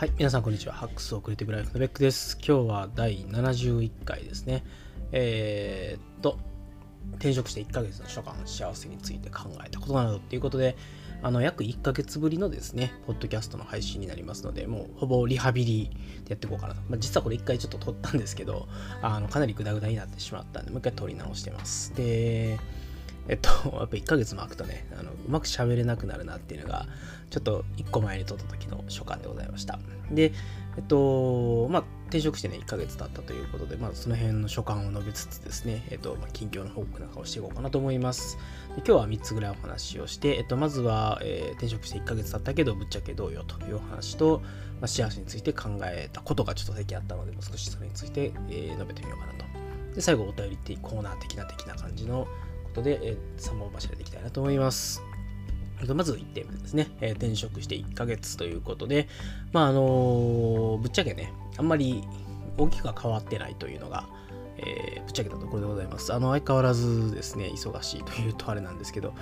はい、皆さんこんにちは。ハックスオクリティブライフのベックです。今日は第71回ですね。えー、っと、転職して1ヶ月の初夏の幸せについて考えたことなどっていうことで、あの、約1ヶ月ぶりのですね、ポッドキャストの配信になりますので、もうほぼリハビリでやっていこうかなと。まあ、実はこれ1回ちょっと撮ったんですけど、あの、かなりグダグダになってしまったんで、もう一回撮り直してます。で、えっと、やっぱ1ヶ月も空くとね、あのうまく喋れなくなるなっていうのが、ちょっと1個前に撮った時の所感でございました。で、えっと、まあ、転職してね、1ヶ月経ったということで、まあ、その辺の所感を述べつつですね、えっと、まあ、近況の報告なんかをしていこうかなと思います。で今日は3つぐらいお話をして、えっと、まずは、えー、転職して1ヶ月経ったけど、ぶっちゃけどうよというお話と、まあ、幸せについて考えたことがちょっと最近あったので、もう少しそれについて、えー、述べてみようかなと。で、最後、お便りってコーナー的な的な感じのことで、えー、3本柱でいきたいなと思います。まず1点目ですね、えー、転職して1ヶ月ということで、まああのー、ぶっちゃけね、あんまり大きくは変わってないというのが、えー、ぶっちゃけたところでございます。あの、相変わらずですね、忙しいというとあれなんですけど、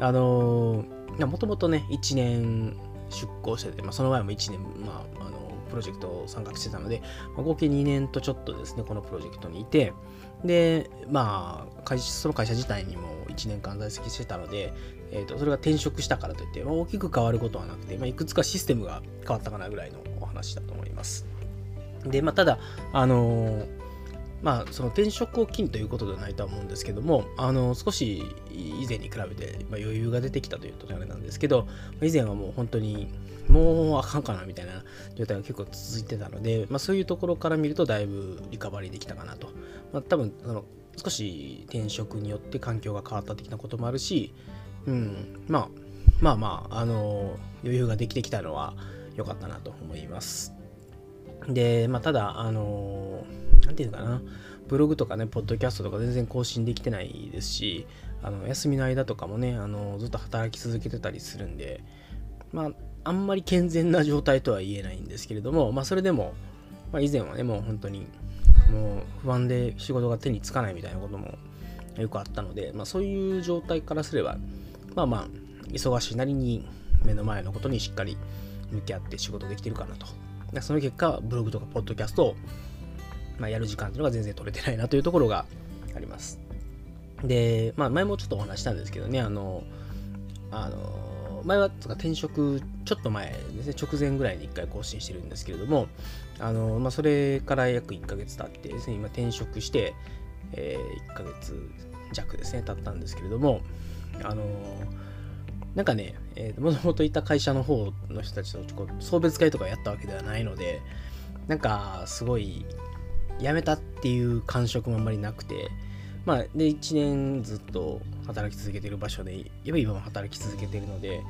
あのー、もともとね、1年出向してて、まあ、その前も1年、まあ、あの、プロジェクトを参画してたので、まあ、合計2年とちょっとですね、このプロジェクトにいて、で、まあ、会その会社自体にも1年間在籍してたので、えーと、それが転職したからといって、まあ、大きく変わることはなくて、まあ、いくつかシステムが変わったかなぐらいのお話だと思います。で、まあ、ただ、あのー、まあ、その転職を機にということではないとは思うんですけども、あの、少し以前に比べて、まあ、余裕が出てきたというとあれなんですけど、以前はもう本当にもうあかんかなみたいな状態が結構続いてたので、まあ、そういうところから見るとだいぶリカバリーできたかなと。まあ、多分その少し転職によって環境が変わった的なこともあるし、うん、まあまあまあ、あの余裕ができてきたのは良かったなと思います。で、まあ、ただ、あのなんていうのかな、ブログとかね、ポッドキャストとか全然更新できてないですし、あの休みの間とかもね、あのずっと働き続けてたりするんで、まあ、あんまり健全な状態とは言えないんですけれども、まあ、それでも、まあ、以前はね、もう本当に、もう不安で仕事が手につかないみたいなこともよくあったので、まあ、そういう状態からすれば、まあまあ、忙しいなりに目の前のことにしっかり向き合って仕事できてるかなと。その結果、ブログとかポッドキャストを、まあ、やる時間っていうのが全然取れてないなというところがあります。で、まあ、前もちょっとお話したんですけどね、あの、あの、前はとか転職ちょっと前ですね、直前ぐらいに1回更新してるんですけれども、あの、まあ、それから約1ヶ月経ってですね、今転職して、えー、1ヶ月弱ですね、経ったんですけれども、あのなんかね、えー、もともといた会社の方の人たちと送別会とかやったわけではないので、なんかすごい辞めたっていう感触もあんまりなくて、まあ、で、1年ずっと働き続けてる場所で、今も働き続けてるので、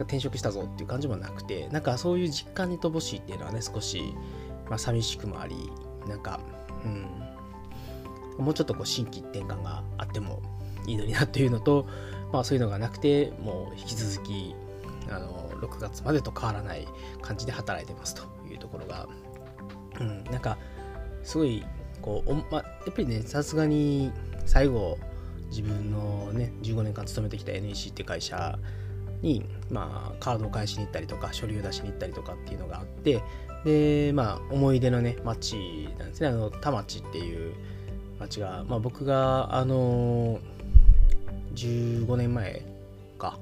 転職したぞっていう感じもなくて、なんかそういう実感に乏しいっていうのはね、少し、まあ、寂しくもあり、なんか、うん、もうちょっとこう心機一転感があってもいいのになというのと、まあそういうのがなくて、もう引き続き、あの、6月までと変わらない感じで働いてますというところが、うん、なんか、すごい、こう、まあ、やっぱりね、さすがに最後、自分のね、15年間勤めてきた NEC って会社に、まあ、カードを返しに行ったりとか、書類を出しに行ったりとかっていうのがあって、で、まあ、思い出のね、町なんですね。あの、田町っていう町が、まあ、僕が、あの15年前か、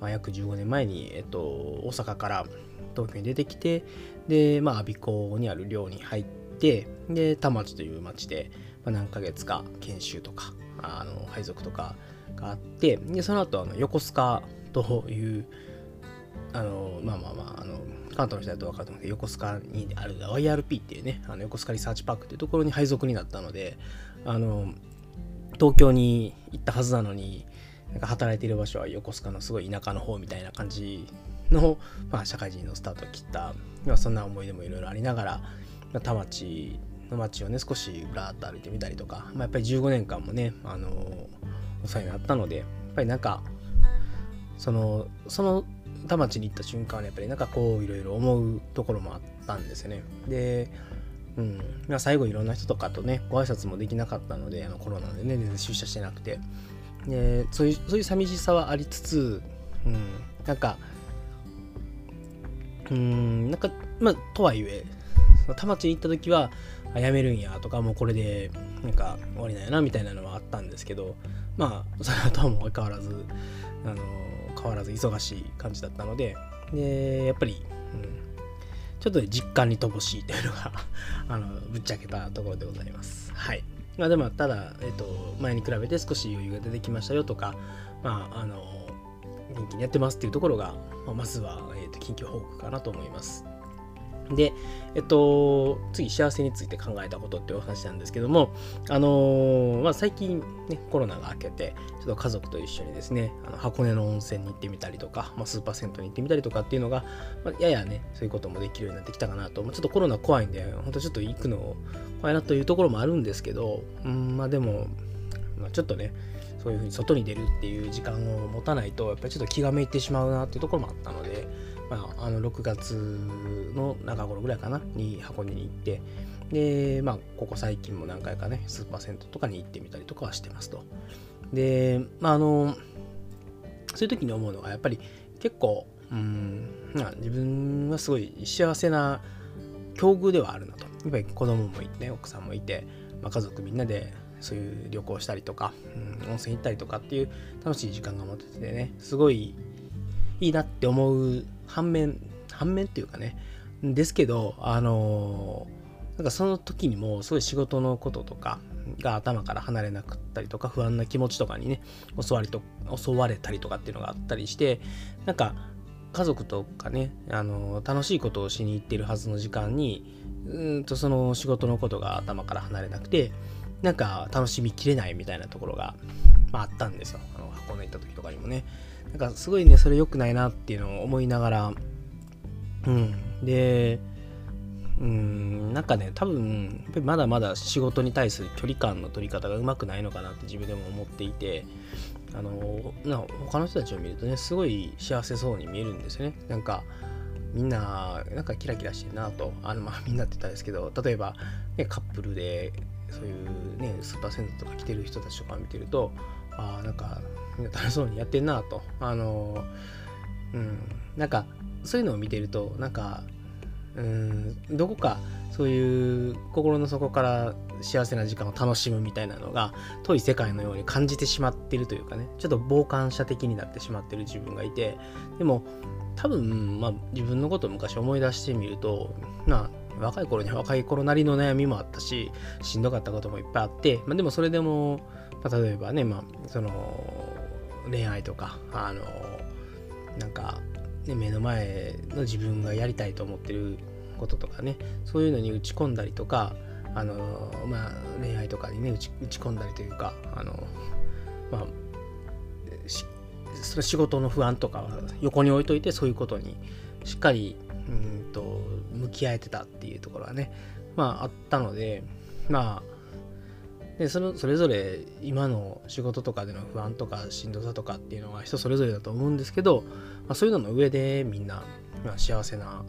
まあ、約15年前に、えっと、大阪から東京に出てきて、で、まあ、我孫子にある寮に入って、で、田町という町で、まあ、何ヶ月か研修とか、あの配属とかがあって、で、その後、あの横須賀という、あの、まあまあまあ、あの、関東の人だと分かると思うんですけど、横須賀にある YRP っていうね、あの横須賀リサーチパークっていうところに配属になったので、あの、東京に行ったはずなのに、なんか働いている場所は横須賀のすごい田舎の方みたいな感じの、まあ、社会人のスタートを切った、まあ、そんな思い出もいろいろありながら、まあ、田町の町をね、少しぶらっと歩いてみたりとか、まあ、やっぱり15年間もね、あのお世話になったので、やっぱりなんか、その、その田町に行った瞬間はやっぱりなんかこういろいろ思うところもあったんですよね。で、うん、まあ、最後いろんな人とかとね、ご挨拶もできなかったので、あのコロナでね、全然出社してなくて、でそういうそういう寂しさはありつつ、うん、なんか、うん、なんか、まあ、とはいえ、田町に行った時は、あやめるんやとか、もうこれで、なんか終わりなんやなみたいなのはあったんですけど、まあ、それはとも変わらず、あの、変わらず忙しい感じだったので、で、やっぱり、うん、ちょっと実感に乏しいというのが あの、ぶっちゃけたところでございます。はい。まあでも、ただ、えっ、と、前に比べて少し余裕が出てきましたよとか、まあ、あの、元気にやってますっていうところが、まあ、まずは、えーと、近況報告かなと思います。で、えっと、次、幸せについて考えたことっていうお話なんですけども、あのー、まあ、最近ね、コロナが明けて、ちょっと家族と一緒にですね、あの箱根の温泉に行ってみたりとか、まあ、スーパー銭湯に行ってみたりとかっていうのが、まあ、ややね、そういうこともできるようになってきたかなと、まあ、ちょっとコロナ怖いんで、本当ちょっと行くの怖いなというところもあるんですけど、うん、まあでも、まあ、ちょっとね、そういうふうに外に出るっていう時間を持たないとやっぱりちょっと気がめいてしまうなっていうところもあったので、まあ、あの6月の中頃ぐらいかなに箱根に行ってでまあここ最近も何回かねスーパー銭湯とかに行ってみたりとかはしてますと。でまああのそういう時に思うのがやっぱり結構うん自分はすごい幸せな境遇ではあるなと。やっぱり子供もいて、ね、奥さんもいて、まあ、家族みんなでそういう旅行したりとか、うん、温泉行ったりとかっていう楽しい時間が持ててね、すごいいいなって思う反面、反面っていうかね、ですけど、あのー、なんかその時にもすごい仕事のこととかが頭から離れなくったりとか不安な気持ちとかにね襲われと襲われたりとかっていうのがあったりしてなんか家族とかね、あのー、楽しいことをしに行ってるはずの時間にうんとその仕事のことが頭から離れなくてなんか楽しみきれないみたいなところが、まあ、あったんですよ。あの箱根行った時とかにもね。なんかすごいね、それ良くないなっていうのを思いながら、うん。で、うん、なんかね、多分、やっぱりまだまだ仕事に対する距離感の取り方がうまくないのかなって自分でも思っていて、あの、な他の人たちを見るとね、すごい幸せそうに見えるんですよね。なんか、みんな、なんかキラキラしてるなと、あの、まあみんなって言ったんですけど、例えば、ね、カップルでそういうねスーパー銭湯とか来てる人たちとか見てるとああなんか楽しそうにやってんなと。あのうん。なんかそういうのを見てるとなんかうんどこかそういう心の底から幸せな時間を楽しむみたいなのが遠い世界のように感じてしまってるというかね。ちょっと傍観者的になってしまってる自分がいて。でも多分、まあ、自分のことを昔思い出してみるとまあ若い頃に若い頃なりの悩みもあったし、しんどかったこともいっぱいあって、まあ、でもそれでも、まあ、例えばね、まあ、その、恋愛とか、あの、なんか、ね、目の前の自分がやりたいと思ってることとかね、そういうのに打ち込んだりとか、あの、まあ、恋愛とかにね打ち、込んだりというか、あの、まあ、それ仕事の不安とかは横に置いといてそういうことにしっかりうんと向き合えてたっていうところはねまああったのでまあでそのそれぞれ今の仕事とかでの不安とかしんどさとかっていうのは人それぞれだと思うんですけど、まあ、そういうのの上でみんな、まあ、幸せな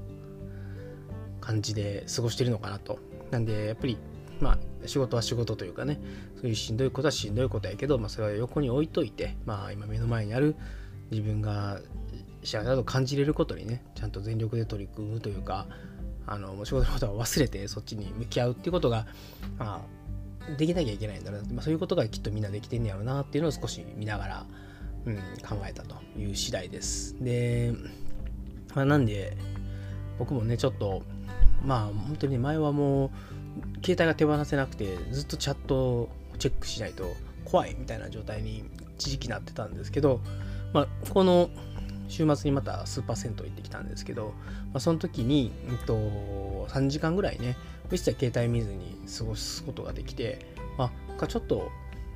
感じで過ごしてるのかなと。なんでやっぱりまあ仕事は仕事というかねそういうしんどいことはしんどいことやけど、まあ、それは横に置いといてまあ今目の前にある自分が幸せだと感じれることにねちゃんと全力で取り組むというかあの仕事のことは忘れてそっちに向き合うっていうことが、まあ、できなきゃいけないんだろうな、まあ、そういうことがきっとみんなできてんねやろうなっていうのを少し見ながら、うん、考えたという次第です。で、まあ、なんで僕もねちょっとまあ本当に前はもう携帯が手放せなくてずっとチャットをチェックしないと怖いみたいな状態に一時期なってたんですけど、まあ、この週末にまたスーパー銭湯行ってきたんですけど、まあ、その時に、うんと、3時間ぐらいね、一切携帯見ずに過ごすことができて、まあ、ちょっと、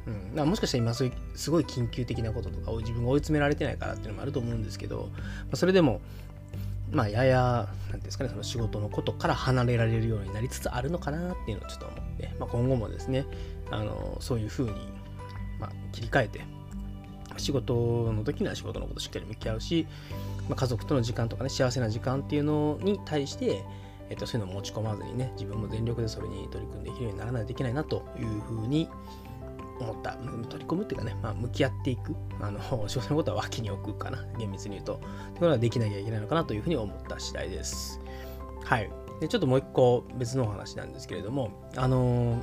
うん、もしかしたら今すごい緊急的なこととかを自分が追い詰められてないからっていうのもあると思うんですけど、まあ、それでも、まあ、やや、なんですかね、その仕事のことから離れられるようになりつつあるのかなっていうのをちょっと思って、まあ、今後もですね、あのそういうふうに、まあ、切り替えて、仕事の時には仕事のことしっかり向き合うし、まあ、家族との時間とかね、幸せな時間っていうのに対して、えっと、そういうのを持ち込まずにね、自分も全力でそれに取り組んでいけるようにならないといけないなというふうに思った。取り込むっていうかね、まあ、向き合っていく。あの、仕事のことは脇に置くかな。厳密に言うと。というのはできなきゃいけないのかなというふうに思った次第です。はい。で、ちょっともう一個別のお話なんですけれども、あのー、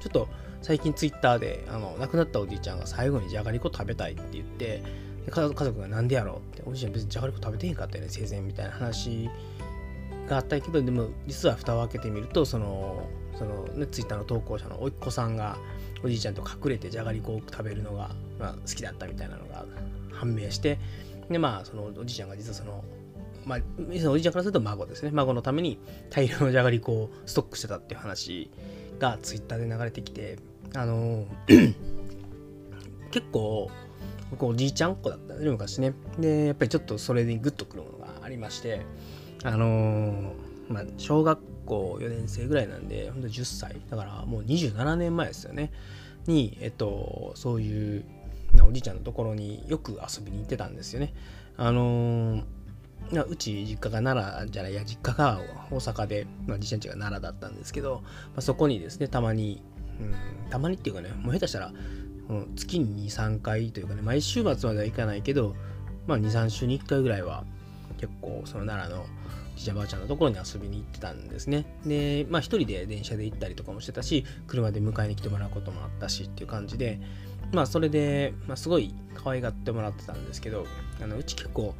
ちょっと最近ツイッターで、あの、亡くなったおじいちゃんが最後にじゃがりこ食べたいって言って、家族がなんでやろうって、おじいちゃん別にじゃがりこ食べてへんかったよね、生前みたいな話があったけど、でも実は蓋を開けてみると、その、そのね、ツイッターの投稿者のおいっ子さんがおじいちゃんと隠れてじゃがりこを食べるのが、まあ、好きだったみたいなのが判明してでまあそのおじいちゃんが実はそのまあ、おじいちゃんからすると孫ですね。孫のために大量のじゃがりこをストックしてたっていう話がツイッターで流れてきてあの 結構僕おじいちゃんっ子だったんで昔ね。でやっぱりちょっとそれにグッとくるものがありましてあのまあ小学校4年生ぐらいなんで、ほんと10歳、だからもう27年前ですよね、に、えっと、そういうおじいちゃんのところによく遊びに行ってたんですよね。あのー、うち実家が奈良じゃないや実家が大阪で、まあ、じいちゃんちが奈良だったんですけど、まあ、そこにですねたまに、うん、たまにっていうかねもう下手したら月に23回というかね毎週末まではいかないけど、まあ、23週に1回ぐらいは結構その奈良のじいちゃばあちゃんのところに遊びに行ってたんですね。で、まあ一人で電車で行ったりとかもしてたし、車で迎えに来てもらうこともあったしっていう感じで、まあそれで、まあ、すごい可愛がってもらってたんですけど、あのうち結構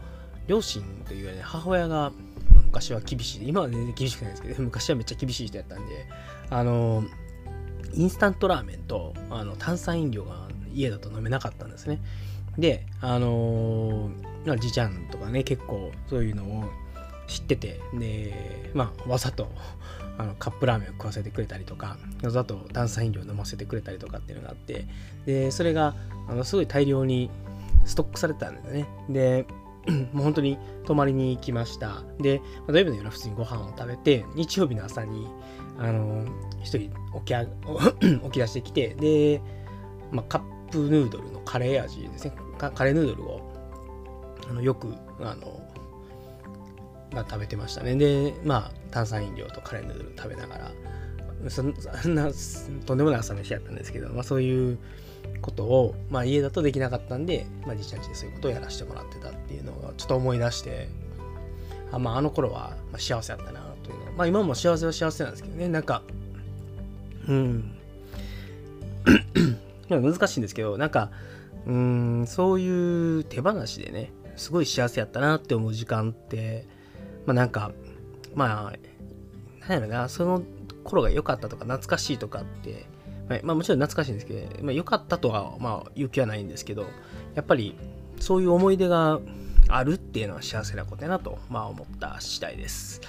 両親というよりね、母親が、ま、昔は厳しい、今は全然厳しくないですけど、昔はめっちゃ厳しい人やったんで、あの、インスタントラーメンとあの炭酸飲料が家だと飲めなかったんですね。で、あのー、じいちゃんとかね、結構そういうのを知っててで、まあ、わざとあのカップラーメンを食わせてくれたりとかわざと炭酸飲料を飲ませてくれたりとかっていうのがあってでそれがあのすごい大量にストックされてたんですねでもう本当に泊まりに行きましたで、土曜日の夜は普通にご飯を食べて日曜日の朝にあの一人起き起 き出してきてで、まあ、カップヌードルのカレー味ですねカレーヌードルをあのよくあのまあ、食べてましたね。で、まあ、炭酸飲料とカレーヌードル食べながら、そんな、とんでもない朝飯やったんですけど、まあ、そういうことを、まあ、家だとできなかったんで、まあ、じいちゃんちでそういうことをやらせてもらってたっていうのをちょっと思い出して、あまあ、あの頃は幸せだったなというのまあ、今も幸せは幸せなんですけどね、なんか、うん。難しいんですけど、なんか、うん、そういう手放しでね、すごい幸せやったなって思う時間って、まあなんか、まあ、なんやろな、その頃が良かったとか懐かしいとかって、まあ、もちろん懐かしいんですけど、まあ、良かったとは、まあ、言う気はないんですけど、やっぱりそういう思い出があるっていうのは幸せなことやなと、まあ、思った次第です。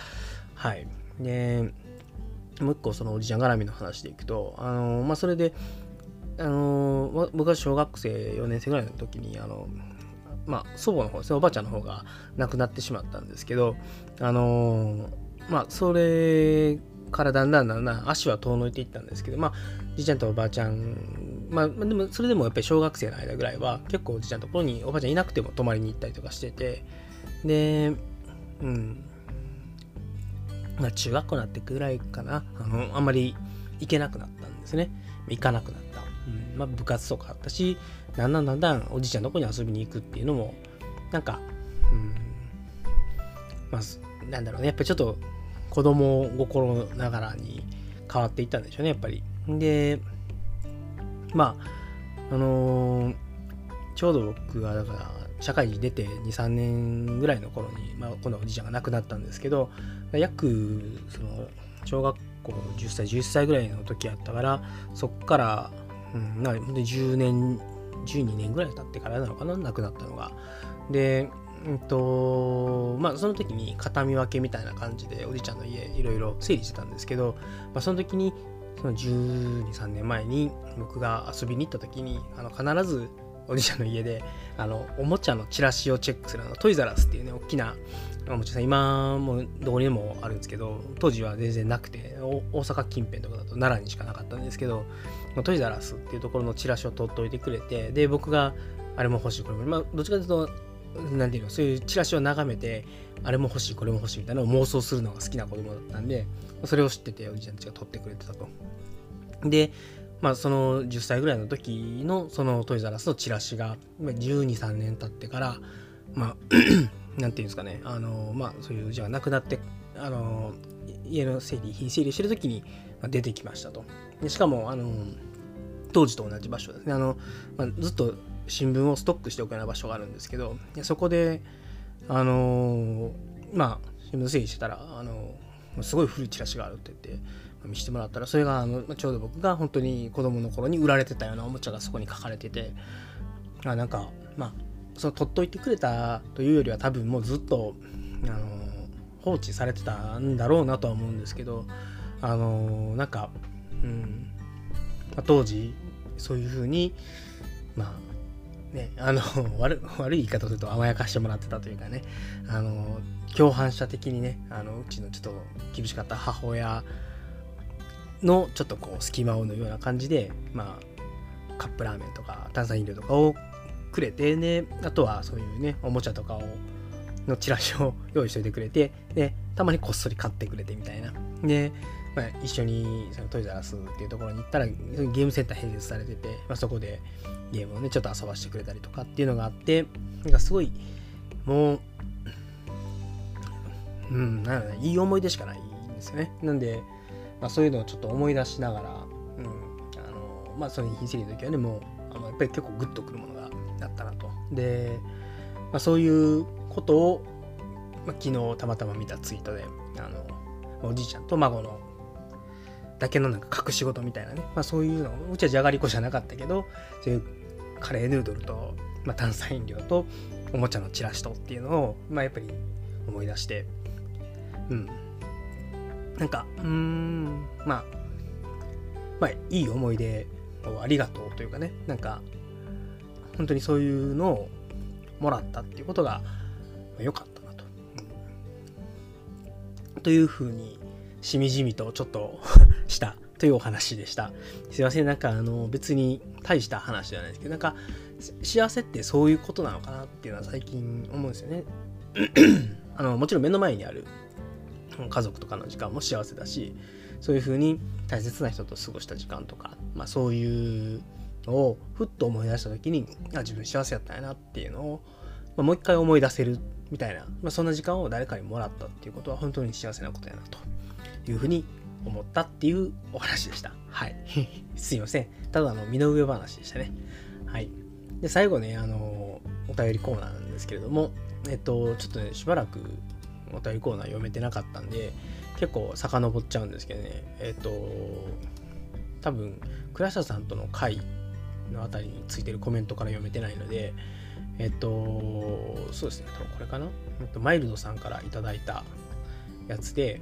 はい。で、もう一個そのおじちゃん絡みの話でいくと、あのまあ、それで、あの僕が小学生4年生ぐらいの時に、あのまあ、祖母の方ですね、おばあちゃんの方が亡くなってしまったんですけど、あのー、まあ、それからだんだんだんだん足は遠のいていったんですけど、まあ、じいちゃんとおばあちゃん、まあ、でも、それでもやっぱり小学生の間ぐらいは、結構おじいちゃんのところにおばあちゃんいなくても泊まりに行ったりとかしてて、で、うん、まあ、中学校になってくらいかな、あの、あんまり行けなくなったんですね。行かなくなった。うんまあ、部活とかあったし、だんだんだんだんおじいちゃんのとこに遊びに行くっていうのも、なんか、うん、まあ、なんだろうね、やっぱりちょっと子供心ながらに変わっていったんでしょうね、やっぱり。で、まあ、あのー、ちょうど僕がだから社会に出て2、3年ぐらいの頃に、まあ、今度はおじいちゃんが亡くなったんですけど、約、その、小学校10歳、11歳ぐらいの時やったから、そっから、うん、な10年12年ぐらい経ってからなのかな亡くなったのが。で、うんとまあ、その時に形見分けみたいな感じでおじいちゃんの家いろいろ整理してたんですけど、まあ、その時にその12、3年前に僕が遊びに行った時にあの必ずおじいちゃんの家であのおもちゃのチラシをチェックするのトイザラスっていうね大きなおもちゃさん。今もどこにでもあるんですけど当時は全然なくて大阪近辺とかだと奈良にしかなかったんですけどトイザラスっていうところのチラシを取っておいてくれてで僕があれも欲しいこれもまあどっちかというと何ていうのそういうチラシを眺めてあれも欲しいこれも欲しいみたいなのを妄想するのが好きな子供だったんでそれを知ってておじいちゃんたちが取ってくれてたと。でまあ、その10歳ぐらいの時のそのトイザラスのチラシが12、3年経ってから、まあ、なんていうんですかね、あの、まあ、そういう、じゃあ亡くなって、あの、家の整理、品整理してる時に出てきましたと。でしかも、あの、当時と同じ場所ですね。あの、まあ、ずっと新聞をストックしておくような場所があるんですけど、そこで、あのまあ、新聞整理してたら、あのすごい古いチラシがあるって言って、見せてもらったらそれがあのちょうど僕が本当に子供の頃に売られてたようなおもちゃがそこに書かれててあなんかまあその取っといてくれたというよりは多分もうずっとあの放置されてたんだろうなとは思うんですけどあのなんか、うんまあ、当時そういうふうにまあねあの 悪悪い言い方すると甘やかしてもらってたというかねあの共犯者的にねあのうちのちょっと厳しかった母親のちょっとこう隙間を縫うような感じで、まあ、カップラーメンとか炭酸飲料とかをくれて、ね、あとはそういうね、おもちゃとかを、のチラシを用意しといてくれて、で、たまにこっそり買ってくれてみたいな。で、まあ、一緒にそのトイザラスっていうところに行ったら、ゲームセンター併設されてて、まあ、そこでゲームをね、ちょっと遊ばしてくれたりとかっていうのがあって、なんかすごい、もう、うん、なんだいい思い出しかないんですよね。なんで、まあ、そういうのをちょっと思い出しながら、うん、あのまあその品整理の時はねもうあのやっぱり結構グッとくるものがあったなと。で、まあ、そういうことを、まあ、昨日たまたま見たツイートであのおじいちゃんと孫のだけのなんか隠し事みたいなね、まあ、そういうのうちはじゃがりこじゃなかったけどそういうカレーヌードルと、まあ、炭酸飲料とおもちゃのチラシとっていうのを、まあ、やっぱり思い出してうん。なんか、うん、まあ、まあ、いい思い出をありがとうというかね、なんか、本当にそういうのをもらったっていうことが良かったなと。うん、というふうに、しみじみとちょっと したというお話でした。すいません、なんかあの別に大した話じゃないですけど、なんか幸せってそういうことなのかなっていうのは最近思うんですよね。あのもちろん目の前にある家族とかの時間も幸せだしそういうふうに大切な人と過ごした時間とか、まあ、そういうのをふっと思い出した時にあ自分幸せやったんやなっていうのを、まあ、もう一回思い出せるみたいな、まあ、そんな時間を誰かにもらったっていうことは本当に幸せなことやなというふうに思ったっていうお話でした。はい。すいません。ただの身の上話でしたね。はい。で、最後ね、あの、お便りコーナーなんですけれども、えっと、ちょっとね、しばらくお便りコーナー読めてなかったんで、結構遡っちゃうんですけどね、えっ、ー、と、多分、倉下さんとの会のあたりについてるコメントから読めてないので、えっ、ー、と、そうですね、多分これかな、えっと、マイルドさんからいただいたやつで、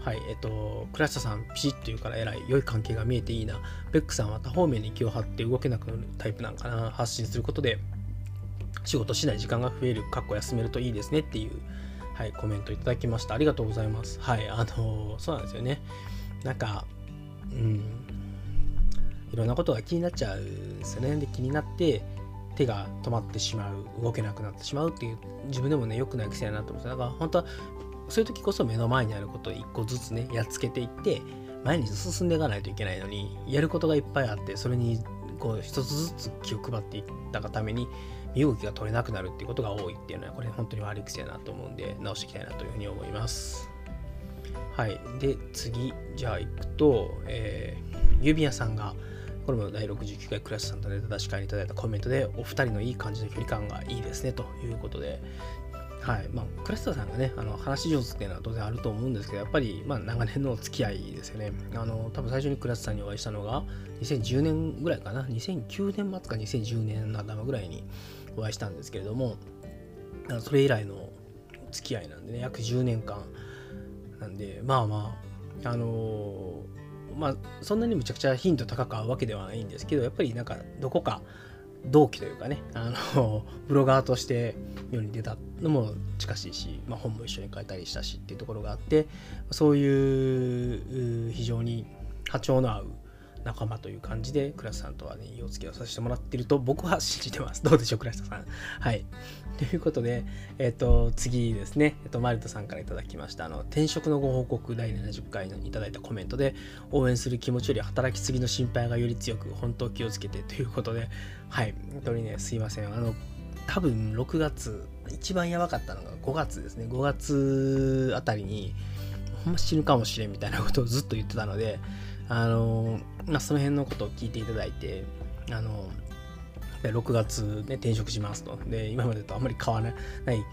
はい、えっと、倉下さん、ピシッと言うから偉い、良い関係が見えていいな。ベックさんは多方面に気を張って動けなくなるタイプなんかな。発信することで仕事しない時間が増える、かっこ休めるといいですねっていう、はい、コメントいただきました。ありがとうございます。はい、あのそうなんですよね。なんか、うん、いろんなことが気になっちゃうんですよね。で、気になって、手が止まってしまう、動けなくなってしまうっていう、自分でもね、良くない癖だなと思ってだから本当は、そういう時こそ目の前にあることを一個ずつね、やっつけていって、前に進んでいかないといけないのに、やることがいっぱいあって、それにこう一つずつ気を配っていったがために、身動きが取れなくなるっていうことが多いっていうのはこれ本当に悪い癖だなと思うんで直していきたいなというふうに思います。はい。で次じゃあ行くと、えー、郵便屋さんがこれも第69回クラスさんとネタ出し会にいただいたコメントでお二人のいい感じの距離感がいいですねということで。はい。まあ、クラスターさんがね、あの話上手っていうのは当然あると思うんですけど、やっぱり、まあ、長年のお付き合いですよね。あの、多分最初にクラスターにお会いしたのが、2010年ぐらいかな、2009年末か2010年の頭ぐらいにお会いしたんですけれども、それ以来の付き合いなんでね、約10年間なんで、まあまあ、あのー、まあ、そんなにむちゃくちゃ頻度高く合うわけではないんですけど、やっぱりなんか、どこか同期というかね、あの、ブロガーとして世に出たのも近しいし、まあ、本も一緒に書いたりしたしっていうところがあって、そういう非常に波長の合う仲間という感じで、倉下さんとはね、いいお付き合いをさせてもらっていると僕は信じてます。どうでしょう、倉下さん。はい。ということで、えっ、ー、と、次ですね、えっ、ー、と、マリトさんからいただきました、あの、転職のご報告第70回にいただいたコメントで、応援する気持ちより働きすぎの心配がより強く、本当気をつけてということで、はい、本当にね、すいません。あの、多分6月、一番やばかったのが5月ですね。5月あたりに、ほんま死ぬかもしれんみたいなことをずっと言ってたので、あの、まあ、その辺のことを聞いていただいて、あの、6月ね、転職しますと。で、今までとあんまり変わらない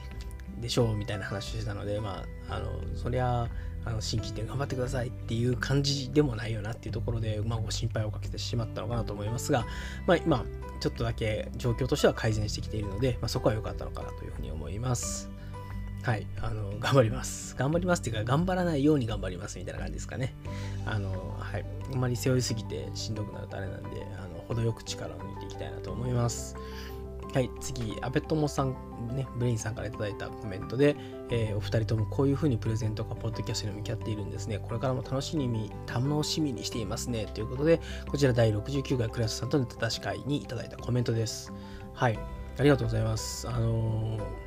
でしょうみたいな話をしてたので、まあ、あの、そりゃ、あの新規店頑張ってくださいっていう感じでもないよなっていうところで、まあ、ご心配をかけてしまったのかなと思いますが、まあ、今、ちょっとだけ状況としては改善してきているので、まあ、そこは良かったのかなというふうに思います。はい、あの、頑張ります。頑張りますっていうか、頑張らないように頑張りますみたいな感じですかね。あの、はい、あんまり背負いすぎてしんどくなるとあれなんで、あの、程よく力を抜いていきたいなと思います。はい、次、安倍友さん、ね、ブレインさんから頂いたコメントで、えー、お二人ともこういうふうにプレゼントかポッドキャストに向き合っているんですね。これからも楽しみに楽しみにしていますね。ということで、こちら第69回クラスさんとの正し会にいただいたコメントです。はい、ありがとうございます。あのー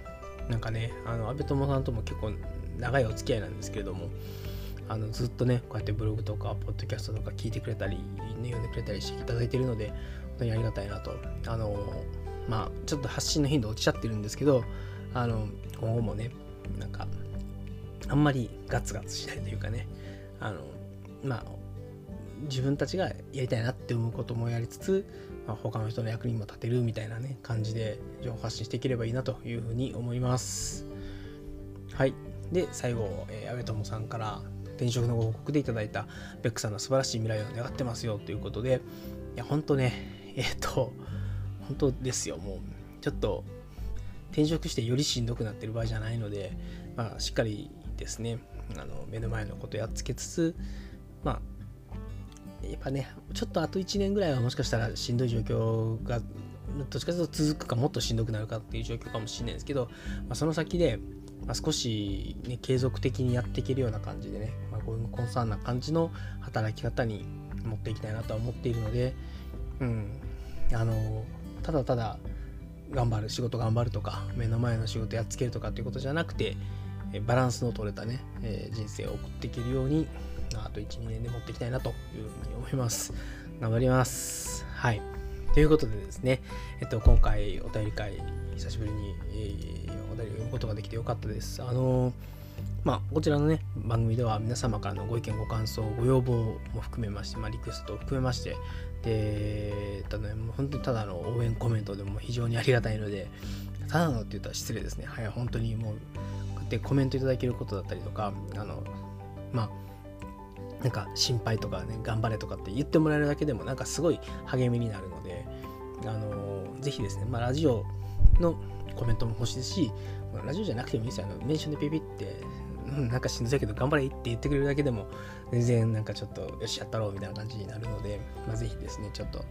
なんかね、あの、安倍友さんとも結構長いお付き合いなんですけれども、あのずっとね、こうやってブログとか、ポッドキャストとか聞いてくれたり、ね、読んでくれたりしていただいているので、本当にありがたいなと。あの、まあ、ちょっと発信の頻度落ちちゃってるんですけど、あの、今後もね、なんか、あんまりガツガツしないというかね、あの、まあ、自分たちがやりたいなって思うこともやりつつ、まあ、他の人の役にも立てるみたいなね感じで情報発信していければいいなというふうに思います。はい。で最後、えー、安倍友さんから転職のご報告でいただいたベックさんの素晴らしい未来を願ってますよということでいや本当ねえっ、ー、と本当ですよ。もうちょっと転職してよりしんどくなってる場合じゃないので、まあ、しっかりですねあの目の前のことやっつけつつまあやっぱね、ちょっとあと1年ぐらいはもしかしたらしんどい状況が、どっちかというと続くかもっとしんどくなるかっていう状況かもしれないですけど、まあ、その先で、まあ、少し、ね、継続的にやっていけるような感じでね、まあ、こういうコンサーンな感じの働き方に持っていきたいなとは思っているので、うん、あの、ただただ頑張る、仕事頑張るとか、目の前の仕事やっつけるとかっていうことじゃなくて、バランスの取れたね、え、人生を送っていけるように、あと1、2年で持っていきたいなというふうに思います。頑張ります。はい。ということでですね、えっと、今回お便り会、久しぶりに、え、お便りを読むことができてよかったです。あのー、まあ、こちらのね、番組では皆様からのご意見、ご感想、ご要望も含めまして、まあ、リクエストを含めまして、で、ただね、もう本当にただの応援コメントでも非常にありがたいので、ただのって言ったら失礼ですね。はい、本当にもう、こうやってコメントいただけることだったりとか、あの、まあ、なんか心配とかね、頑張れとかって言ってもらえるだけでもなんかすごい励みになるので、あのー、ぜひですね、まあ、ラジオのコメントも欲しいですし、ラジオじゃなくてもいいですよ。あのメンションでピピって、うん、なんかしんどいけど頑張れって言ってくれるだけでも、全然なんかちょっとよしやったろうみたいな感じになるので、まあ、ぜひですね、ちょっと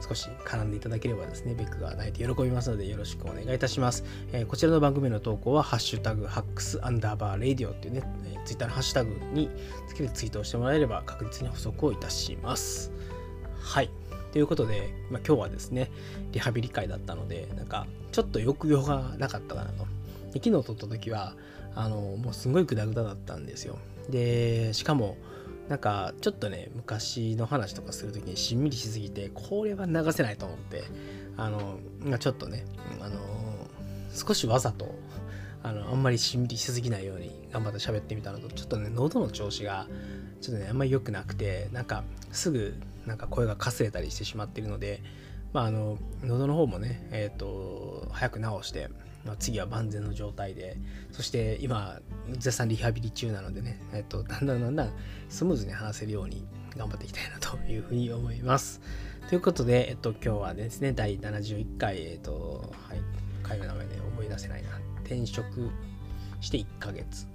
少し絡んでいただければですね、ベックが泣いて喜びますのでよろしくお願いいたします。えー、こちらの番組の投稿は、ハッシュタグ、ハックスアンダーバーレディオっていうね、えー、ツイッターのハッシュタグにつけてツイートをしてもらえれば確実に補足をいたします。はい。ということで、まあ、今日はですね、リハビリ会だったので、なんか、ちょっと抑揚がなかったかなと。で昨日撮った時は、あの、もうすごいグダグダだったんですよ。で、しかも、なんかちょっとね昔の話とかする時にしんみりしすぎてこれは流せないと思ってあのちょっとねあの少しわざとあのあんまりしんみりしすぎないように頑張って喋ってみたのとちょっとね喉の調子がちょっとねあんまり良くなくてなんかすぐなんか声がかすれたりしてしまってるのでまああの喉の方もねえっ、ー、と早く治してまあ、次は万全の状態で、そして今、絶賛リハビリ中なのでね、えっと、だんだんだんだんスムーズに話せるように頑張っていきたいなというふうに思います。ということで、えっと、今日はですね、第71回、えっと、はい、会の名前で思い出せないな、転職して1ヶ月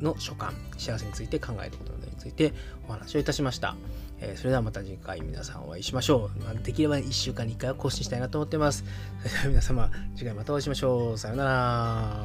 の所感、幸せについて考えたことなどについてお話をいたしました。えー、それではまた次回皆さんお会いしましょう。まあ、できれば1週間に1回は更新したいなと思ってます。それでは皆様、次回またお会いしましょう。さようなら。